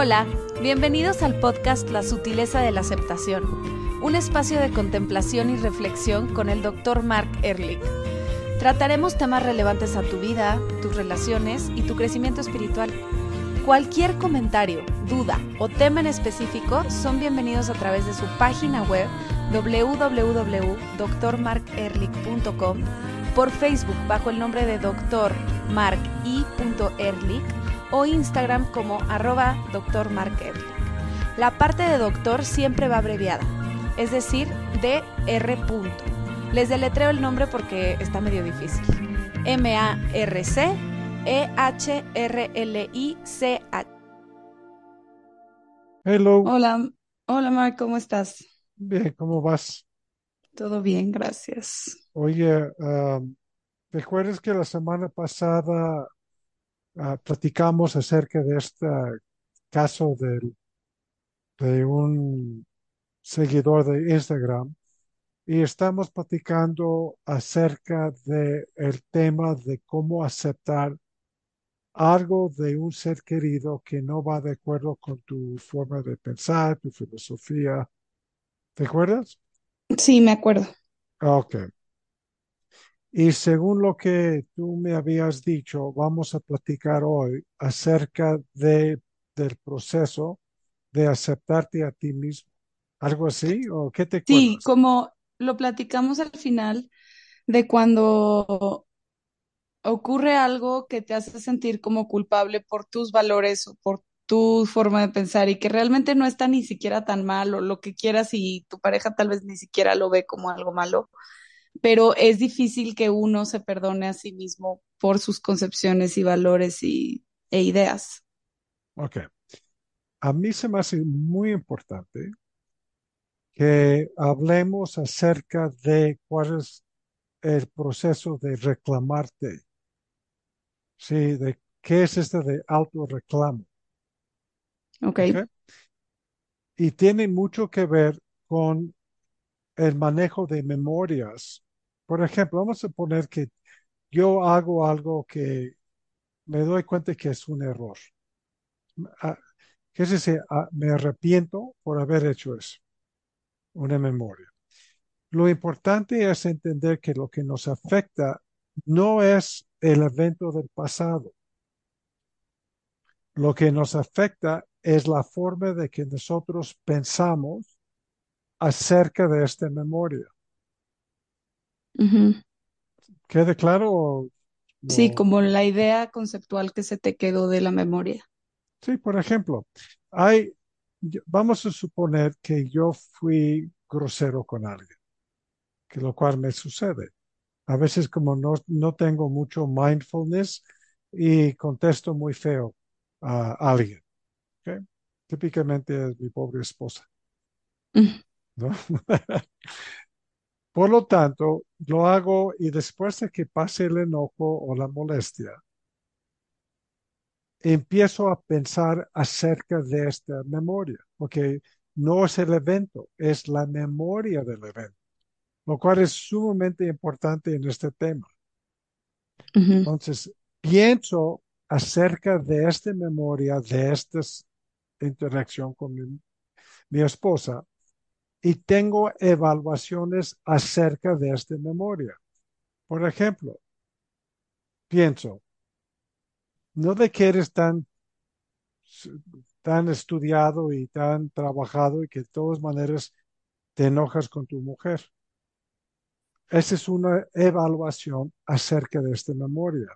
Hola, bienvenidos al podcast La sutileza de la aceptación, un espacio de contemplación y reflexión con el Dr. Mark Ehrlich. Trataremos temas relevantes a tu vida, tus relaciones y tu crecimiento espiritual. Cualquier comentario, duda o tema en específico son bienvenidos a través de su página web www.drmarkerlich.com, por Facebook bajo el nombre de Dr. Mark I. Ehrlich o Instagram como arroba Dr. Mark. La parte de doctor siempre va abreviada, es decir, DR. Les deletreo el nombre porque está medio difícil. M-A-R-C E-H-R-L-I-C-H. Hello. Hola, hola Mark, ¿cómo estás? Bien, ¿cómo vas? Todo bien, gracias. Oye, um, ¿recuerdas que la semana pasada ah, platicamos acerca de este caso del, de un seguidor de Instagram? Y estamos platicando acerca de el tema de cómo aceptar algo de un ser querido que no va de acuerdo con tu forma de pensar, tu filosofía. ¿Te acuerdas? Sí, me acuerdo. Ok. Y según lo que tú me habías dicho, vamos a platicar hoy acerca de, del proceso de aceptarte a ti mismo. ¿Algo así? ¿O qué te Sí, acuerdas? como lo platicamos al final de cuando ocurre algo que te hace sentir como culpable por tus valores o por tu forma de pensar y que realmente no está ni siquiera tan mal o lo que quieras y tu pareja tal vez ni siquiera lo ve como algo malo, pero es difícil que uno se perdone a sí mismo por sus concepciones y valores y, e ideas. Ok. A mí se me hace muy importante que hablemos acerca de cuál es el proceso de reclamarte. Sí, de qué es este de autorreclamo. Ok. ¿ok? Y tiene mucho que ver con el manejo de memorias. Por ejemplo, vamos a poner que yo hago algo que me doy cuenta que es un error. Ah, ¿Qué es decir? Ah, me arrepiento por haber hecho eso. Una memoria. Lo importante es entender que lo que nos afecta no es el evento del pasado. Lo que nos afecta es la forma de que nosotros pensamos acerca de esta memoria. Ujú. ¿Quede claro? o Sí, no? como la idea conceptual que se te quedó de la memoria. Sí, por ejemplo, hay, yo- vamos a suponer que yo fui grosero con alguien, que lo cual me sucede. A veces como no, no tengo mucho mindfulness y contesto muy feo a alguien. ¿ok? Típicamente es mi pobre esposa. ¿no? Por lo tanto, lo hago y después de que pase el enojo o la molestia, empiezo a pensar acerca de esta memoria, porque no es el evento, es la memoria del evento, lo cual es sumamente importante en este tema. Entonces, pienso acerca de esta memoria, de esta interacción con mi, mi esposa, y tengo evaluaciones acerca de esta memoria. Por ejemplo, pienso, no de que eres tan, tan estudiado y tan trabajado y que de todas maneras te enojas con tu mujer. Esa es una evaluación acerca de esta memoria.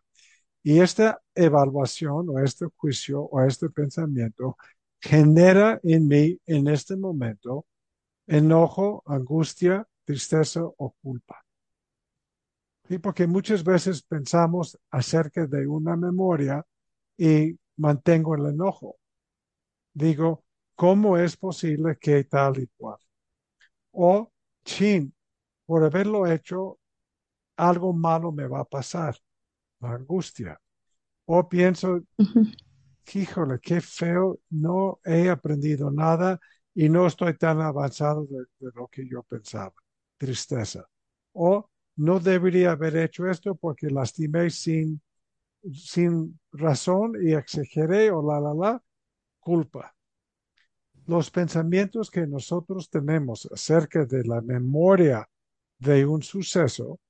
Y esta evaluación o este juicio o este pensamiento genera en mí en este momento enojo, angustia, tristeza o culpa. ¿Sí? Porque muchas veces pensamos acerca de una memoria y mantengo el enojo. Digo, ¿cómo es posible que tal y cual? O, chin, por haberlo hecho, algo malo me va a pasar, la angustia. O pienso, híjole, qué feo, no he aprendido nada y no estoy tan avanzado de, lo que yo pensaba. Tristeza. O no debería haber hecho esto porque lastimé sin, sin razón y exageré o la, la, la. culpa. Los pensamientos que nosotros tenemos acerca de la memoria de un suceso,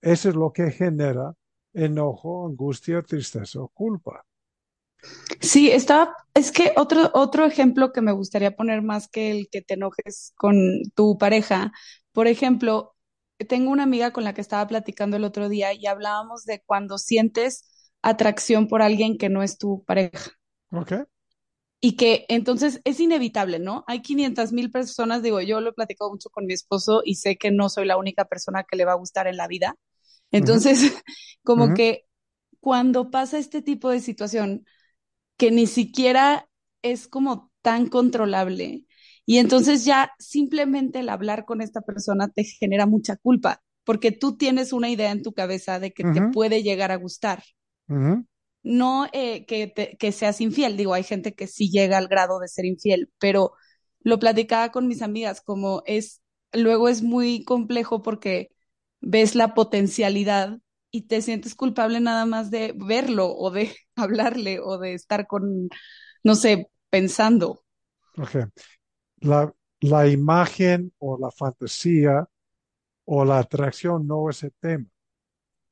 eso es lo que genera enojo, angustia, tristeza o culpa. Sí, estaba, es que otro, otro ejemplo que me gustaría poner más que el que te enojes con tu pareja, por ejemplo, tengo una amiga con la que estaba platicando el otro día y hablábamos de cuando sientes atracción por alguien que no es tu pareja. ¿Ok? Y que entonces es inevitable, ¿no? Hay 500 mil personas, digo, yo lo he platicado mucho con mi esposo y sé que no soy la única persona que le va a gustar en la vida. Entonces, como que cuando pasa este tipo de situación, que ni siquiera es como tan controlable, y entonces ya simplemente el hablar con esta persona te genera mucha culpa, porque tú tienes una idea en tu cabeza de que te puede llegar a gustar. No eh, que, te- que seas infiel, digo, hay gente que sí llega al grado de ser infiel, pero lo platicaba con mis amigas, como es, luego es muy complejo porque ves la potencialidad y te sientes culpable nada más de verlo o de hablarle o de estar con, no sé, pensando. La, la imagen o la fantasía o la atracción no es el tema.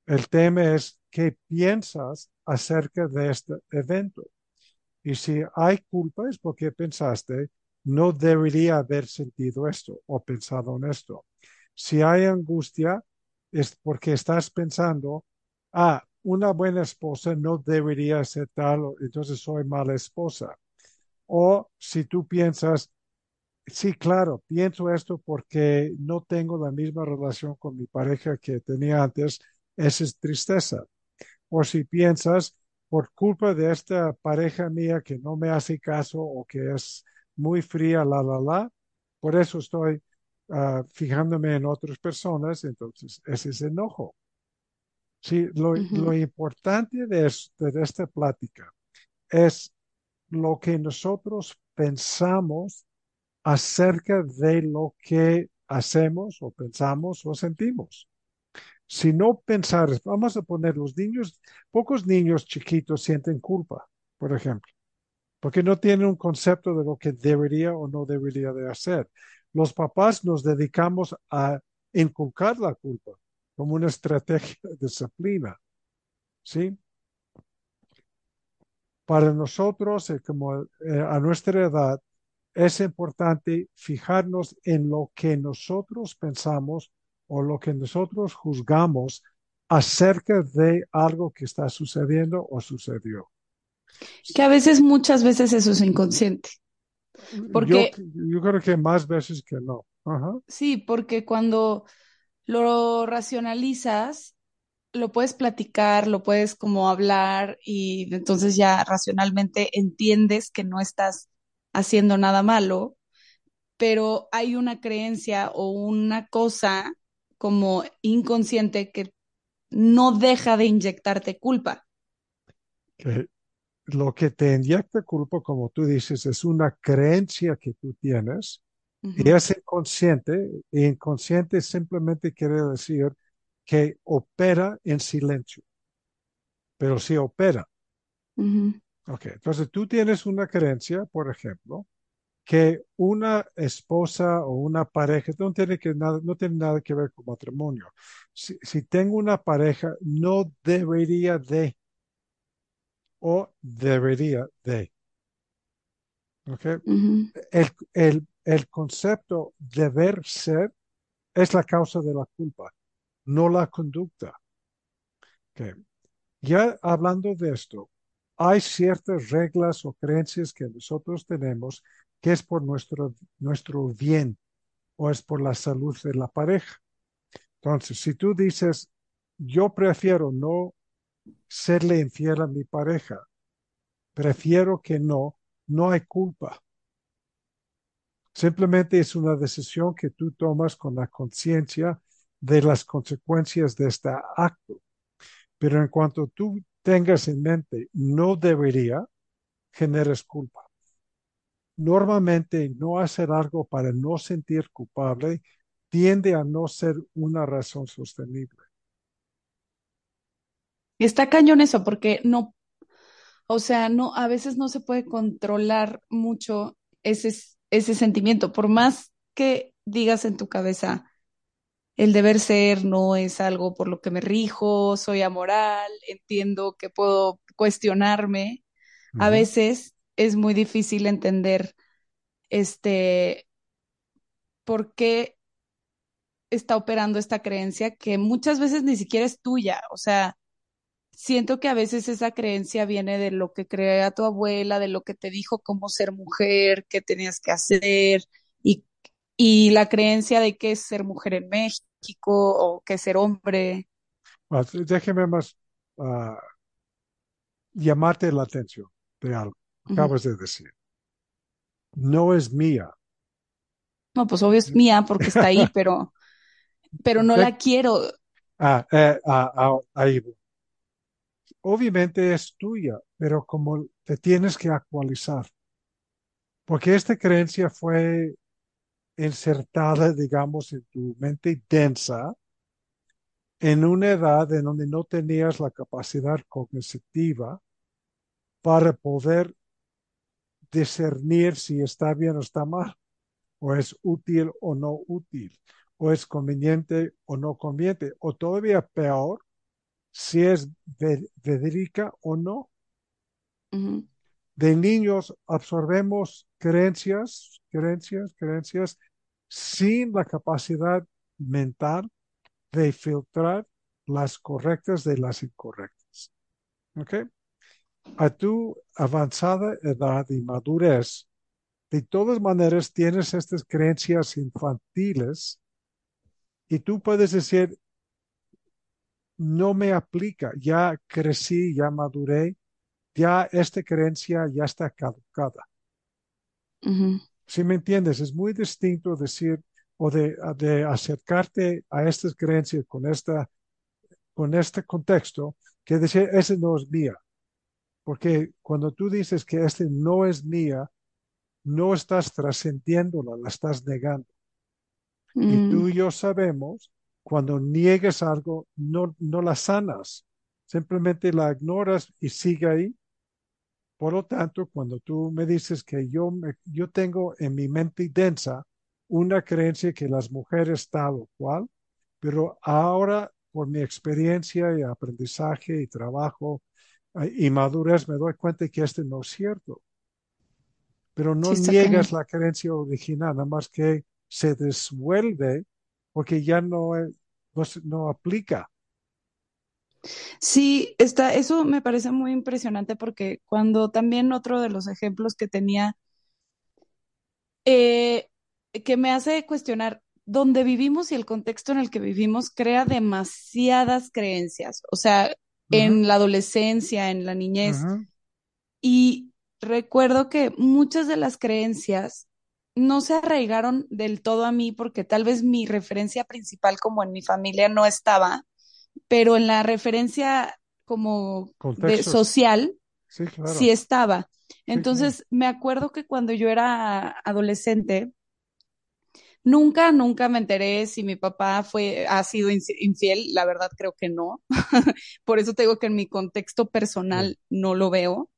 El tema es qué piensas acerca de este evento. Y si hay culpa es porque pensaste, no debería haber sentido esto o pensado en esto. Si hay angustia es porque estás pensando, ah, una buena esposa no debería ser tal, entonces soy mala esposa. O si tú piensas, sí, claro, pienso esto porque no tengo la misma relación con mi pareja que tenía antes, esa es tristeza. O si piensas, por culpa de esta pareja mía que no me hace caso o que es muy fría, la, la, la, por eso estoy ah, fijándome en otras personas, entonces ese es enojo. Sí, lo, lo importante de, es- de esta plática es lo que nosotros pensamos acerca de lo que hacemos o pensamos o sentimos. Si no pensar, vamos a poner los niños, pocos niños chiquitos sienten culpa, por ejemplo, porque no tienen un concepto de lo que debería o no debería de hacer. Los papás nos dedicamos a inculcar la culpa como una estrategia de disciplina, ¿sí? Para nosotros, eh, como eh, a nuestra edad, es importante fijarnos en lo que nosotros pensamos o lo que nosotros juzgamos acerca de algo que está sucediendo o sucedió. Que a veces, muchas veces eso es inconsciente, porque yo creo que más veces que no. Ajá. sí, porque cuando lo racionalizas, lo puedes platicar, lo puedes como hablar y entonces ya racionalmente entiendes que no estás haciendo nada malo, pero hay una creencia o una cosa como inconsciente que no deja de inyectarte culpa. Que lo que te inyecta culpa, como tú dices, es una creencia que tú tienes y es inconsciente. E inconsciente simplemente quiere decir que opera en silencio, pero sí opera. ujú, Ok, entonces tú tienes una creencia, por ejemplo, que una esposa o una pareja no tiene, que nada, no tiene nada que ver con matrimonio. Si, si tengo una pareja, no debería de o debería de. Ok, ujú. el, el, el concepto deber ser es la causa de la culpa, no la conducta. Ok, Ya hablando de esto, hay ciertas reglas o creencias que nosotros tenemos que es por nuestro, nuestro bien o es por la salud de la pareja. Entonces, si tú dices, yo prefiero no serle infiel a mi pareja, prefiero que no, no hay culpa. Simplemente es una decisión que tú tomas con la conciencia de las consecuencias de este acto. Pero en cuanto tú tengas en mente, no debería, generes culpa. Normalmente no hacer algo para no sentir culpable tiende a no ser una razón sostenible. Está cañón eso, porque no, O sea, no, a veces no se puede controlar mucho ese, ese sentimiento, por más que digas en tu cabeza, el deber ser no es algo por lo que me rijo, soy amoral, entiendo que puedo cuestionarme. A veces es muy difícil entender este por qué está operando esta creencia que muchas veces ni siquiera es tuya. O sea, siento que a veces esa creencia viene de lo que crea tu abuela, de lo que te dijo cómo ser mujer, qué tenías que hacer y, y la creencia de qué es ser mujer en México o qué es ser hombre. Déjeme más ah, llamarte la atención de algo. Ujú. Acabas de decir, no es mía. No, pues obvio es mía porque está ahí, pero, pero no De- la quiero. ah, eh, ah, ah, ahí voy. Obviamente es tuya, pero como te tienes que actualizar, porque esta creencia fue insertada, digamos, en tu mente densa en una edad en donde no tenías la capacidad cognitiva para poder discernir si está bien o está mal, o es útil o no útil, o es conveniente o no conveniente, o todavía peor, si es ve- verídica o no. De niños absorbemos creencias, creencias, creencias sin la capacidad mental de filtrar las correctas de las incorrectas. ¿Ok? A tu avanzada edad y madurez, de todas maneras tienes estas creencias infantiles y tú puedes decir, no me aplica, ya crecí, ya maduré, ya esta creencia ya está caducada. ujú. Si me entiendes, es muy distinto decir o de, de acercarte a estas creencias con, esta, con este contexto que decir, ese no es mía. Porque cuando tú dices que este no es mía, no estás trascendiéndola, la estás negando. Y Mm, tú y yo sabemos, cuando niegues algo, no, no la sanas, simplemente la ignoras y sigue ahí. Por lo tanto, cuando tú me dices que yo, me- yo tengo en mi mente densa una creencia que las mujeres tal o cual, pero ahora por mi experiencia y aprendizaje y trabajo eh, y madurez me doy cuenta que este no es cierto. Pero no sí, niegas la creencia original, nada más que se disuelve porque ya no, no, no aplica. Sí, está, eso me parece muy impresionante porque cuando también otro de los ejemplos que tenía, eh, que me hace cuestionar, donde vivimos y el contexto en el que vivimos crea demasiadas creencias, o sea, en la adolescencia, en la niñez, y recuerdo que muchas de las creencias no se arraigaron del todo a mí porque tal vez mi referencia principal como en mi familia no estaba pero en la referencia como de social Sí, estaba. Sí, claro. Entonces, me acuerdo que cuando yo era adolescente, nunca, nunca me enteré si mi papá fue, ha sido infiel. La verdad creo que no. Por eso tengo que en mi contexto Sí. personal no lo veo.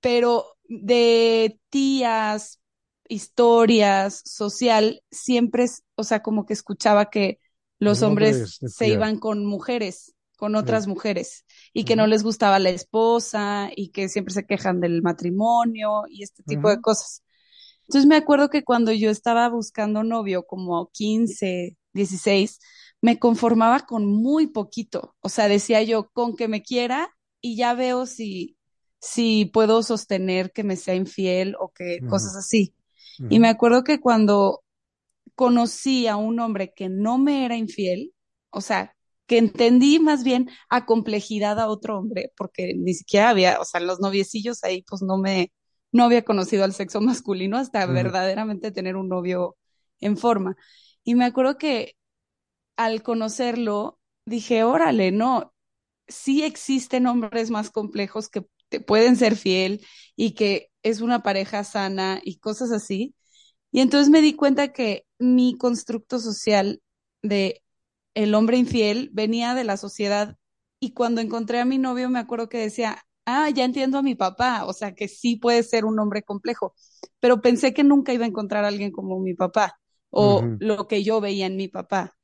Pero de tías, historias, social, siempre, o sea, como que escuchaba que los hombres es se iban con mujeres, con Sí. otras mujeres, y que no les gustaba la esposa y que siempre se quejan del matrimonio y este tipo de cosas. Entonces me acuerdo que cuando yo estaba buscando novio, como 15, 16, me conformaba con muy poquito. O sea, decía yo, con que me quiera y ya veo si, si puedo sostener que me sea infiel o que cosas así. Y me acuerdo que cuando conocí a un hombre que no me era infiel, o sea, que entendí más bien a complejidad a otro hombre, porque ni siquiera había, o sea, los noviecillos ahí, pues no me, no había conocido al sexo masculino hasta verdaderamente tener un novio en forma. Y me acuerdo que al conocerlo, dije, órale, no, sí existen hombres más complejos que te pueden ser fiel y que es una pareja sana y cosas así. Y entonces me di cuenta que mi constructo social de el hombre infiel venía de la sociedad y cuando encontré a mi novio me acuerdo que decía, ah, ya entiendo a mi papá, o sea, que sí puede ser un hombre complejo, pero pensé que nunca iba a encontrar a alguien como mi papá o lo que yo veía en mi papá,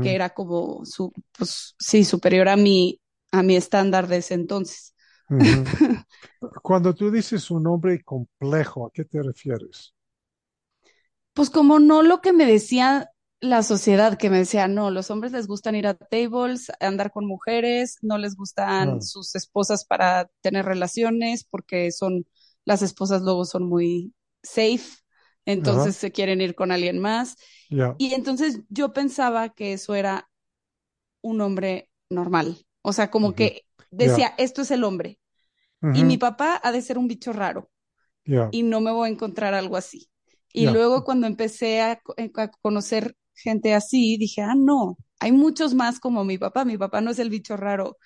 que era como su, pues sí, superior a mi, a mi estándar de ese entonces. Cuando tú dices un hombre complejo, ¿a qué te refieres? Pues como no lo que me decía la sociedad, que me decía, no, los hombres les gustan ir a tables, andar con mujeres, no les gustan Ah, sus esposas para tener relaciones, porque son, las esposas luego son muy safe, entonces se quieren ir con alguien más. Y entonces yo pensaba que eso era un hombre normal. O sea, como que decía, esto es el hombre. Y mi papá ha de ser un bicho raro ya, y no me voy a encontrar algo así. Y luego cuando empecé a, eh, a conocer gente así, dije, ah, no, hay muchos más como mi papá. Mi papá no es el bicho raro,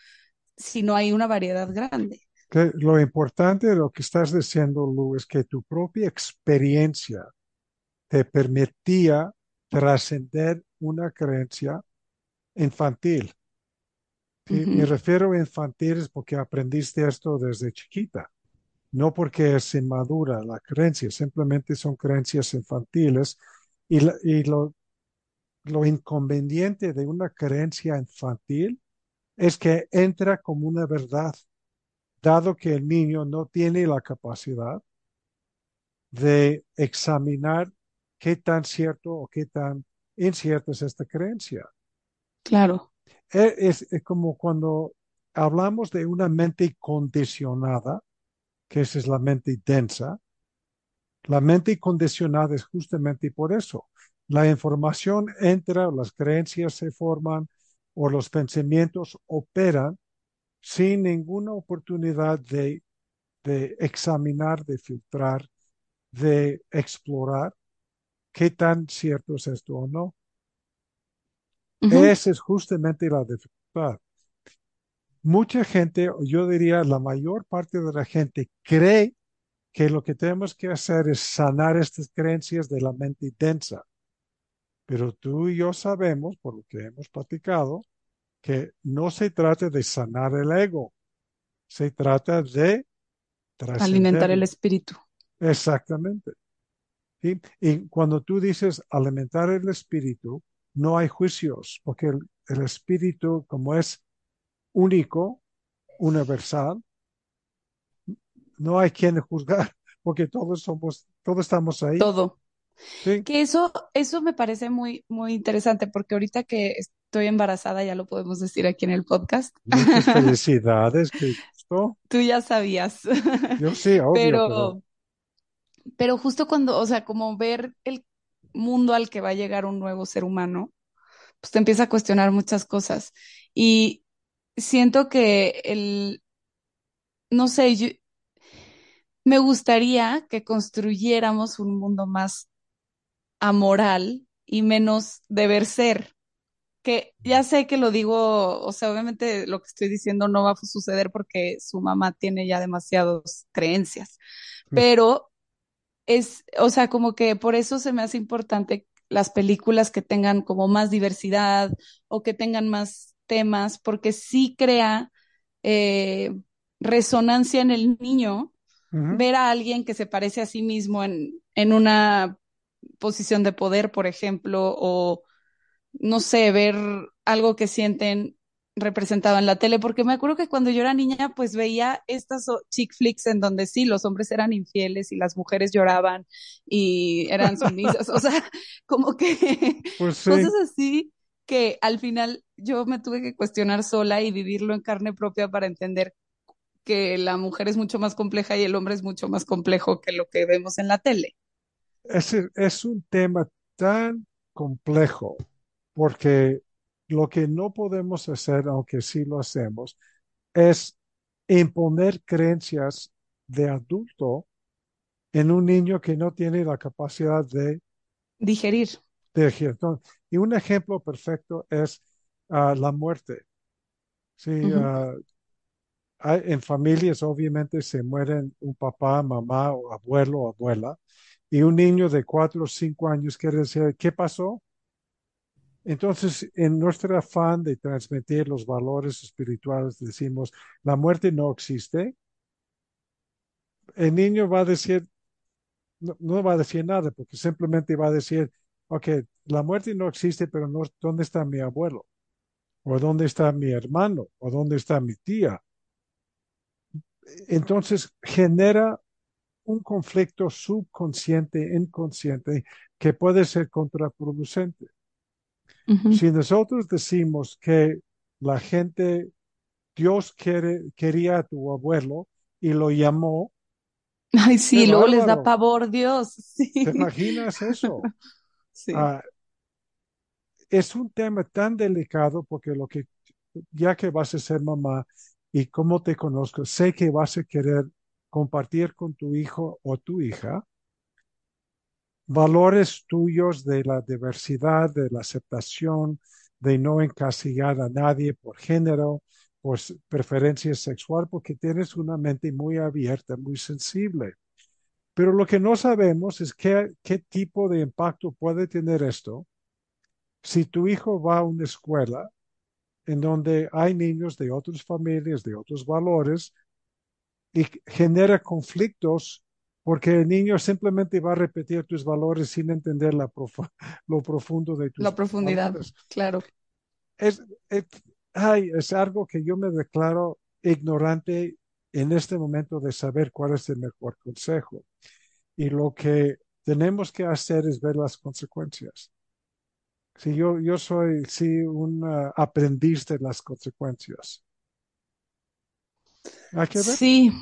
sino hay una variedad grande. Que lo importante de lo que estás diciendo, Lu, es que tu propia experiencia te permitía trascender una creencia infantil. Sí, me refiero a infantiles porque aprendiste esto desde chiquita, no porque es inmadura la creencia, simplemente son creencias infantiles y, la- y lo, lo inconveniente de una creencia infantil es que entra como una verdad, dado que el niño no tiene la capacidad de examinar qué tan cierto o qué tan incierto es esta creencia. claro. E- Es, es como cuando hablamos de una mente condicionada, que esa es la mente densa, la mente condicionada es justamente por eso. La información entra, las creencias se forman o los pensamientos operan sin ninguna oportunidad de, de examinar, de filtrar, de explorar qué tan cierto es esto o no. Esa es justamente la dificultad. Mucha gente, yo diría la mayor parte de la gente, cree que lo que tenemos que hacer es sanar estas creencias de la mente densa. Pero tú y yo sabemos, por lo que hemos platicado, que no se trata de sanar el ego, se trata de alimentar el espíritu. Exactamente. ¿sí? Y cuando tú dices alimentar el espíritu, no hay juicios, porque el, el espíritu, como es único, universal, no hay quien juzgar, porque todos somos, todos estamos ahí. Todo. Sí, Que eso, eso me parece muy, muy interesante porque ahorita que estoy embarazada, ya lo podemos decir aquí en el podcast. muchas felicidades, gusto. Tú ya sabías. Yo sí, obvio, pero Pero, pero justo cuando, o sea, como ver el mundo al que va a llegar un nuevo ser humano, pues te empieza a cuestionar muchas cosas. Y siento que el, no sé, yo- me gustaría que construyéramos un mundo más amoral y menos deber ser. que ya sé que lo digo, o sea, obviamente lo que estoy diciendo no va a suceder porque su mamá tiene ya demasiadas creencias, pero es, o sea, como que por eso se me hace importante las películas que tengan como más diversidad o que tengan más temas, porque sí crea eh, resonancia en el niño ver a alguien que se parece a sí mismo en, en una posición de poder, por ejemplo, o no sé, ver algo que sienten representado en la tele, porque me acuerdo que cuando yo era niña, pues veía estas chick flicks en donde sí, los hombres eran infieles y las mujeres lloraban y eran sumisas, o sea, como que pues cosas sí, así que al final yo me tuve que cuestionar sola y vivirlo en carne propia para entender que la mujer es mucho más compleja y el hombre es mucho más complejo que lo que vemos en la tele. ese es un tema tan complejo porque lo que no podemos hacer, aunque sí lo hacemos, es imponer creencias de adulto en un niño que no tiene la capacidad de, Digerir. Entonces, y un ejemplo perfecto es ah, la muerte. Sí, hay- en familias obviamente se mueren un papá, mamá, o abuelo o abuela, y un niño de cuatro o cinco años quiere decir, ¿qué pasó? Entonces, en nuestro afán de transmitir los valores espirituales, decimos, la muerte no existe, el niño va a decir, no, va a decir nada, porque simplemente va a decir, ok, la muerte no existe, pero no, ¿dónde está mi abuelo? ¿O dónde está mi hermano? ¿O dónde está mi tía? Entonces genera un conflicto subconsciente, inconsciente, que puede ser contraproducente. Si nosotros decimos que la gente, Dios quiere, quería a tu abuelo y lo llamó, Ay, sí, luego les da pavor, Dios. ¿Te imaginas eso? sí. Ah, es un tema tan delicado porque lo que, ya que vas a ser mamá y como te conozco, sé que vas a querer compartir con tu hijo o tu hija valores tuyos de la diversidad, de la aceptación, de no encasillar a nadie por género, por preferencia sexual, porque tienes una mente muy abierta, muy sensible. Pero lo que no sabemos es qué, qué tipo de impacto puede tener esto si tu hijo va a una escuela en donde hay niños de otras familias, de otros valores, y genera conflictos porque el niño simplemente va a repetir tus valores sin entender la profu- lo profundo de tus La profundidad, valores. claro. Es, es, ay, es algo que yo me declaro ignorante en este momento de saber cuál es el mejor consejo. Y lo que tenemos que hacer es ver las consecuencias. Si yo, yo soy, sí, un ah, aprendiz de las consecuencias. Hay que ver. Sí,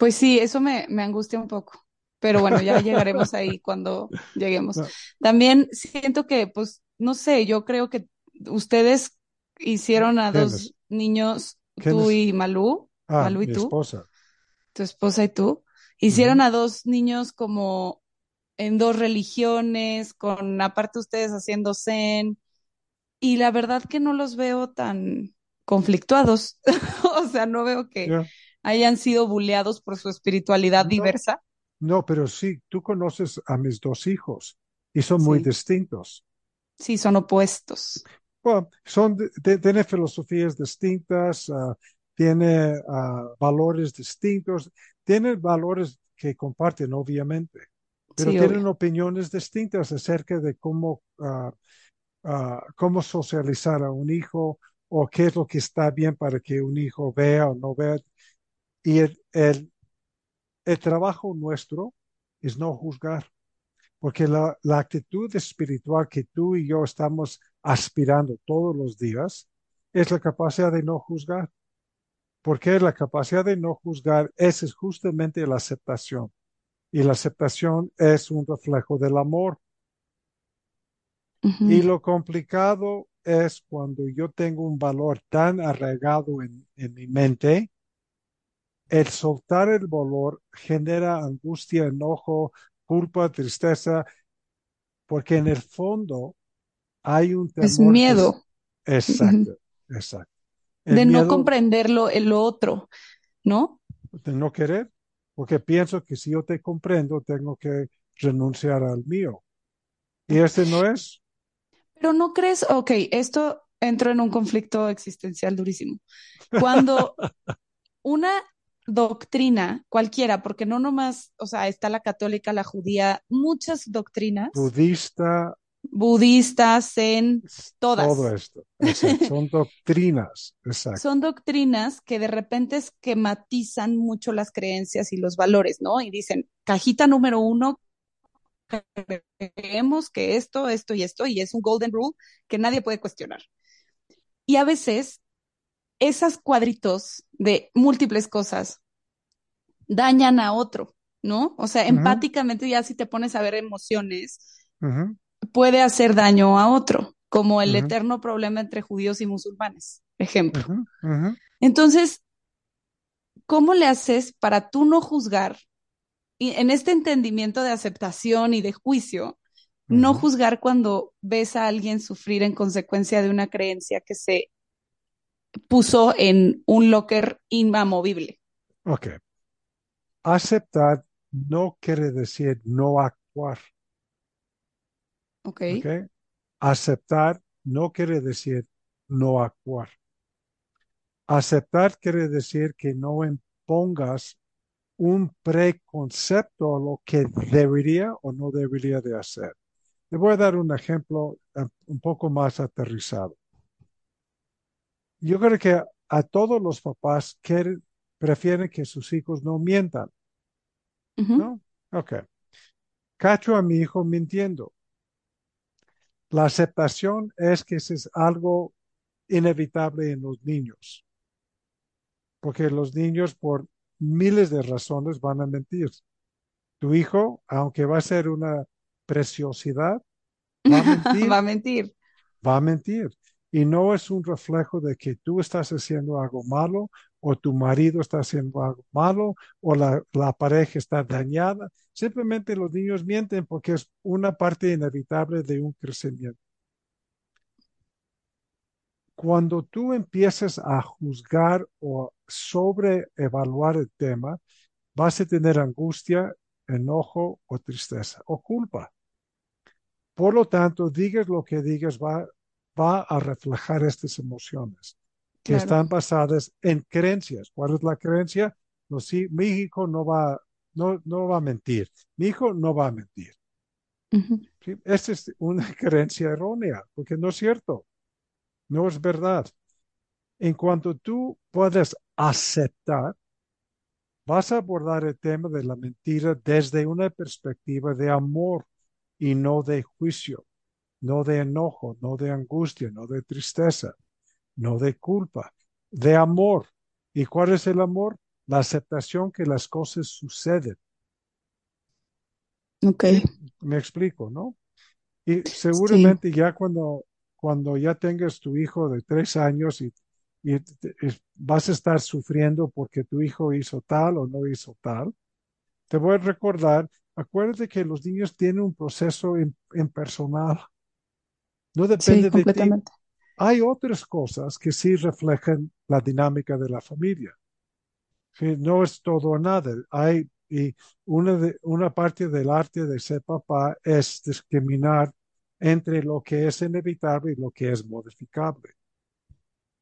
pues sí, eso me, me angustia un poco. Pero bueno, ya llegaremos ahí cuando lleguemos. No, También siento que, pues, no sé, yo creo que ustedes hicieron a ¿quién dos es? niños, ¿Quién tú y Malú, Ah, Malú y mi tú, esposa. tu esposa y tú, hicieron a dos niños como en dos religiones, con aparte ustedes haciendo zen, y la verdad que no los veo tan conflictuados. O sea, no veo que. Hayan sido buleados por su espiritualidad No, diversa. no, pero sí, tú conoces a mis dos hijos y son muy distintos. sí, son opuestos. Bueno, son, de- de- tiene filosofías distintas, ah, tiene ah, valores distintos, tienen valores que comparten, obviamente, pero Sí, tienen obvio. opiniones distintas acerca de cómo, ah, cómo socializar a un hijo o qué es lo que está bien para que un hijo vea o no vea. Y el, el, el trabajo nuestro es no juzgar, porque la, la actitud espiritual que tú y yo estamos aspirando todos los días es la capacidad de no juzgar, porque la capacidad de no juzgar es justamente la aceptación. Y la aceptación es un reflejo del amor. Y lo complicado es cuando yo tengo un valor tan arraigado en, en mi mente, el soltar el valor genera angustia, enojo, culpa, tristeza, porque en el fondo hay un Es temor que es miedo exacto, exacto. El de no comprenderlo el otro, ¿no? de no querer, porque pienso que si yo te comprendo, tengo que renunciar al mío. Y este no es. Pero no crees, ok, esto entró en un conflicto existencial durísimo. Cuando una doctrina, cualquiera, porque no nomás, o sea, está la católica, la judía, muchas doctrinas, Budista, budistas, zen, todo todas, esto, exacto. Son doctrinas, exacto. son doctrinas que de repente esquematizan mucho las creencias y los valores, ¿no? Y dicen, cajita número uno, creemos que esto, esto y esto, y es un golden rule que nadie puede cuestionar. Y a veces esas cuadritos de múltiples cosas dañan a otro, ¿no? O sea, empáticamente ya si te pones a ver emociones, puede hacer daño a otro, como el eterno problema entre judíos y musulmanes, ejemplo. Entonces, ¿cómo le haces para tú no juzgar y en este entendimiento de aceptación y de juicio, no juzgar cuando ves a alguien sufrir en consecuencia de una creencia que se puso en un locker inamovible? Ok. Aceptar no quiere decir no actuar, ¿Ok? ¿ok? Aceptar no quiere decir no actuar. Aceptar quiere decir que no impongas un preconcepto a lo que debería o no debería de hacer. Le voy a dar un ejemplo eh, un poco más aterrizado. Yo creo que a todos los papás quieren, prefieren que sus hijos no mientan, ¿no? Ok. Cacho a mi hijo mintiendo. La aceptación es que eso es algo inevitable en los niños, porque los niños por miles de razones van a mentir. Tu hijo, aunque va a ser una preciosidad, va a mentir, Va a mentir. va a mentir. Y no es un reflejo de que tú estás haciendo algo malo o tu marido está haciendo algo malo o la, la pareja está dañada. Simplemente los niños mienten porque es una parte inevitable de un crecimiento. Cuando tú empiezas a juzgar o sobreevaluar el tema, vas a tener angustia, enojo o tristeza o culpa. Por lo tanto, digas lo que digas, va, va a reflejar estas emociones que Claro. están basadas en creencias. ¿Cuál es la creencia? No, sí, mi hijo no va, no, no va a mentir. Mi hijo no va a mentir. ¿sí? Esta es una creencia errónea, porque no es cierto. No es verdad. En cuanto tú puedes aceptar, vas a abordar el tema de la mentira desde una perspectiva de amor y no de juicio, no de enojo, no de angustia, no de tristeza, no de culpa, de amor. ¿Y cuál es el amor? La aceptación que las cosas suceden. Ok. Me explico, ¿no? Y Sí. seguramente ya cuando, cuando ya tengas tu hijo de tres años y, y vas a estar sufriendo porque tu hijo hizo tal o no hizo tal, te voy a recordar, acuérdate que los niños tienen un proceso im- impersonal. No Sí, depende de ti. Hay otras cosas que sí reflejan la dinámica de la familia. No es todo o nada. Hay, y una, de, una parte del arte de ser papá es discriminar entre lo que es inevitable y lo que es modificable.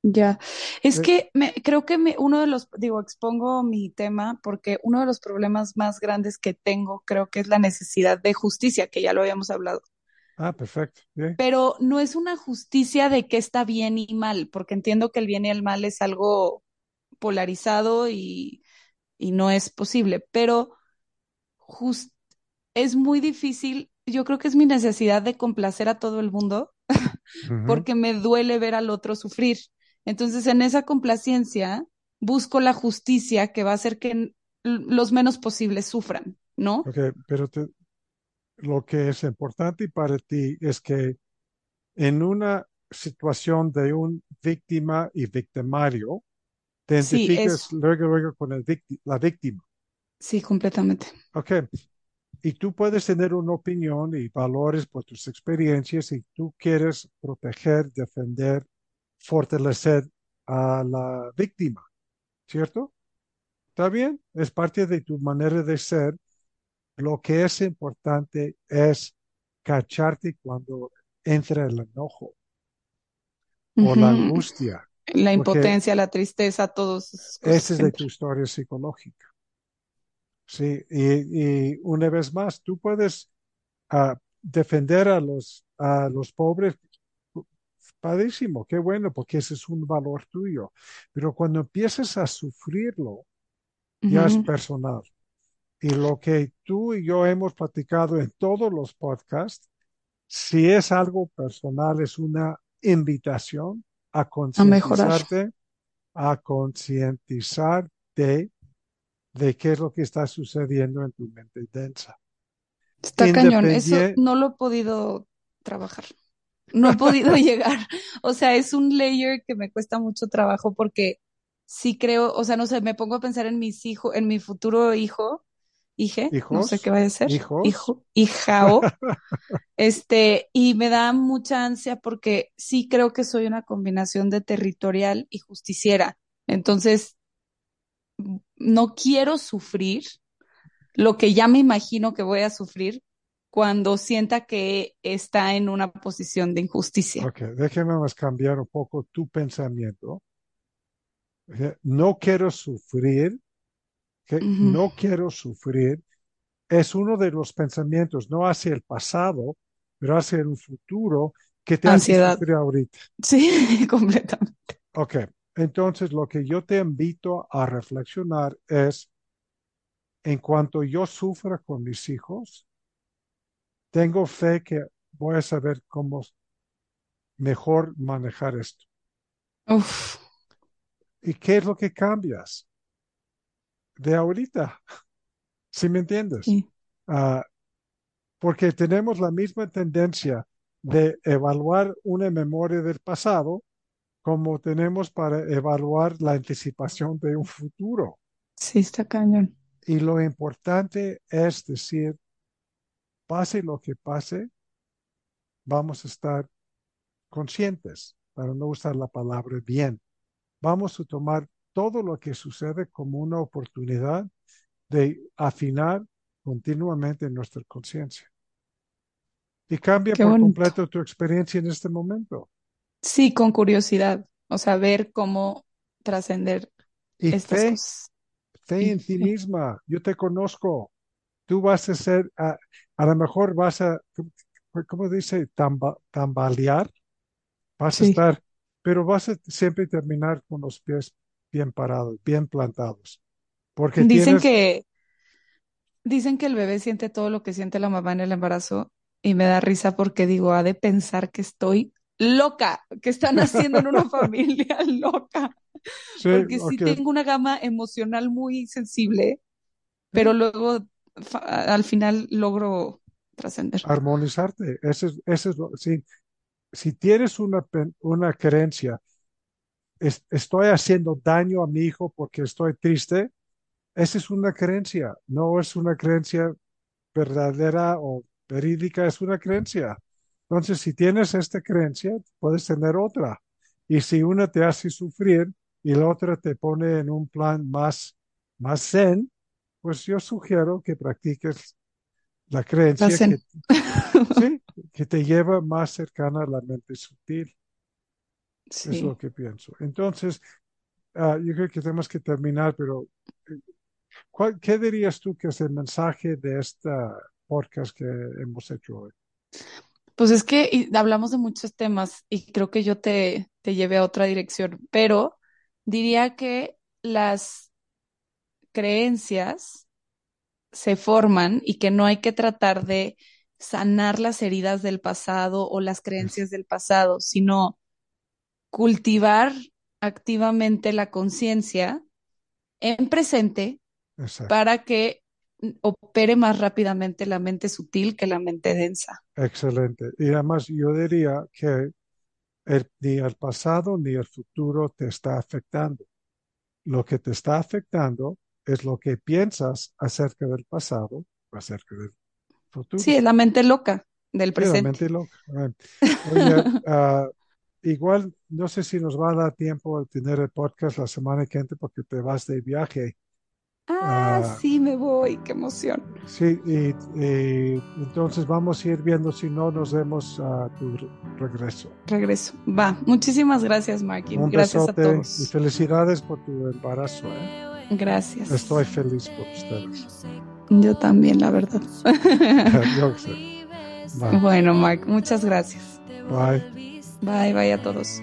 Ya. Es Eh, que me, creo que me- uno de los, digo, expongo mi tema porque uno de los problemas más grandes que tengo creo que es la necesidad de justicia, que ya lo habíamos hablado. Ah, perfecto. bien. Pero no es una justicia de qué está bien y mal, porque entiendo que el bien y el mal es algo polarizado y, y no es posible, pero jus- es muy difícil. Yo creo que es mi necesidad de complacer a todo el mundo porque me duele ver al otro sufrir. Entonces, en esa complacencia, busco la justicia que va a hacer que los menos posibles sufran, ¿no? Ok, pero te- lo que es importante para ti es que en una situación de un víctima y victimario, te Sí, identificas luego, luego con el la víctima. Sí, completamente. Ok, y tú puedes tener una opinión y valores por tus experiencias y tú quieres proteger, defender, fortalecer a la víctima, ¿cierto? ¿Está bien? Es parte de tu manera de ser. Lo que es importante es cacharte cuando entra el enojo o la angustia, La impotencia, la tristeza, cosas esa es de tu historia psicológica. Sí, y, y una vez más, tú puedes ah, defender a los, a los pobres, padrísimo, qué bueno, porque ese es un valor tuyo. Pero cuando empiezas a sufrirlo, ya es personal. Y lo que tú y yo hemos platicado en todos los podcasts, si es algo personal, es una invitación a concientizarte, a concientizarte de qué es lo que está sucediendo en tu mente densa. Está cañón. Eso no lo he podido trabajar. No he podido llegar. O sea, es un layer que me cuesta mucho trabajo porque sí creo, o sea, no sé, me pongo a pensar en mis hijos, en mi futuro hijo, hije, no sé qué hijos, vaya a ser, hijos, hijo, hijao, este, y me da mucha ansia porque sí creo que soy una combinación de territorial y justiciera. Entonces, no quiero sufrir lo que ya me imagino que voy a sufrir cuando sienta que está en una posición de injusticia. ok, déjeme más cambiar un poco tu pensamiento. Eh, No quiero sufrir que no quiero sufrir, es uno de los pensamientos, no hacia el pasado, pero hacia el futuro que te hace Ansiedad. sufrir ahorita. Sí, completamente. Ok, entonces lo que yo te invito a reflexionar es, en cuanto yo sufra con mis hijos, tengo fe que voy a saber cómo mejor manejar esto. Uf, ¿Y qué es lo que cambias de ahorita? ¿Sí me entiendes? sí. Ah, porque tenemos la misma tendencia de evaluar una memoria del pasado como tenemos para evaluar la anticipación de un futuro. Sí, está cañón. Y lo importante es decir, pase lo que pase, vamos a estar conscientes, para no usar la palabra bien. Vamos a tomar todo lo que sucede como una oportunidad de afinar continuamente nuestra conciencia. Y cambia Qué por bonito. completo tu experiencia en este momento. Sí, con curiosidad. O sea, ver cómo trascender Y estas fe, cosas. fe en ti misma. Yo te conozco. Tú vas a ser, a, a lo mejor vas a, ¿cómo dice? Tamba- tambalear. Vas a Sí. estar, pero vas a siempre terminar con los pies bien parados, bien plantados. Porque Dicen tienes, que, dicen que el bebé siente todo lo que siente la mamá en el embarazo y me da risa porque digo, ha de pensar que estoy loca, que están haciendo en una familia loca, sí, porque sí tengo una gama emocional muy sensible, pero luego al final logro trascender. armonizarte. Ese es, ese es lo, sí. Si tienes una, pen- una creencia, es- estoy haciendo daño a mi hijo porque estoy triste, esa es una creencia, no es una creencia verdadera o verídica, es una creencia. Entonces, si tienes esta creencia, puedes tener otra. Y si una te hace sufrir y la otra te pone en un plan más, más zen, pues yo sugiero que practiques la La creencia que, zen. sí, que te lleva más cercana a la mente sutil. Es Sí. lo que pienso. Entonces, ah, yo creo que tenemos que terminar, pero eh, ¿cuál- ¿qué dirías tú que es el mensaje de esta podcast que hemos hecho hoy? Pues es que hablamos de muchos temas y creo que yo te, te llevé a otra dirección, pero diría que las creencias se forman y que no hay que tratar de sanar las heridas del pasado o las Es- creencias del pasado, sino cultivar activamente la conciencia en presente Exacto. para que opere más rápidamente la mente sutil que la mente densa. Excelente. Y además yo diría que el- ni el pasado ni el futuro te está afectando. Lo que te está afectando es lo que piensas acerca del pasado acerca del futuro. Sí, es la mente loca del Sí, la presente. mente loca. Oye, igual no sé si nos va a dar tiempo de tener el podcast la semana que entra porque te vas de viaje. Ah, Ah, sí, me voy, qué emoción. sí, y, y entonces vamos a ir viendo si no nos vemos a tu re- regreso. Regreso. Va. Muchísimas gracias, Markin. Un Gracias a besote y todos. felicidades por tu embarazo. ¿eh? Gracias. Estoy feliz por ustedes. Yo también, la verdad. Yo sé. Bueno, Mark, muchas gracias. Bye. Bye, bye a todos.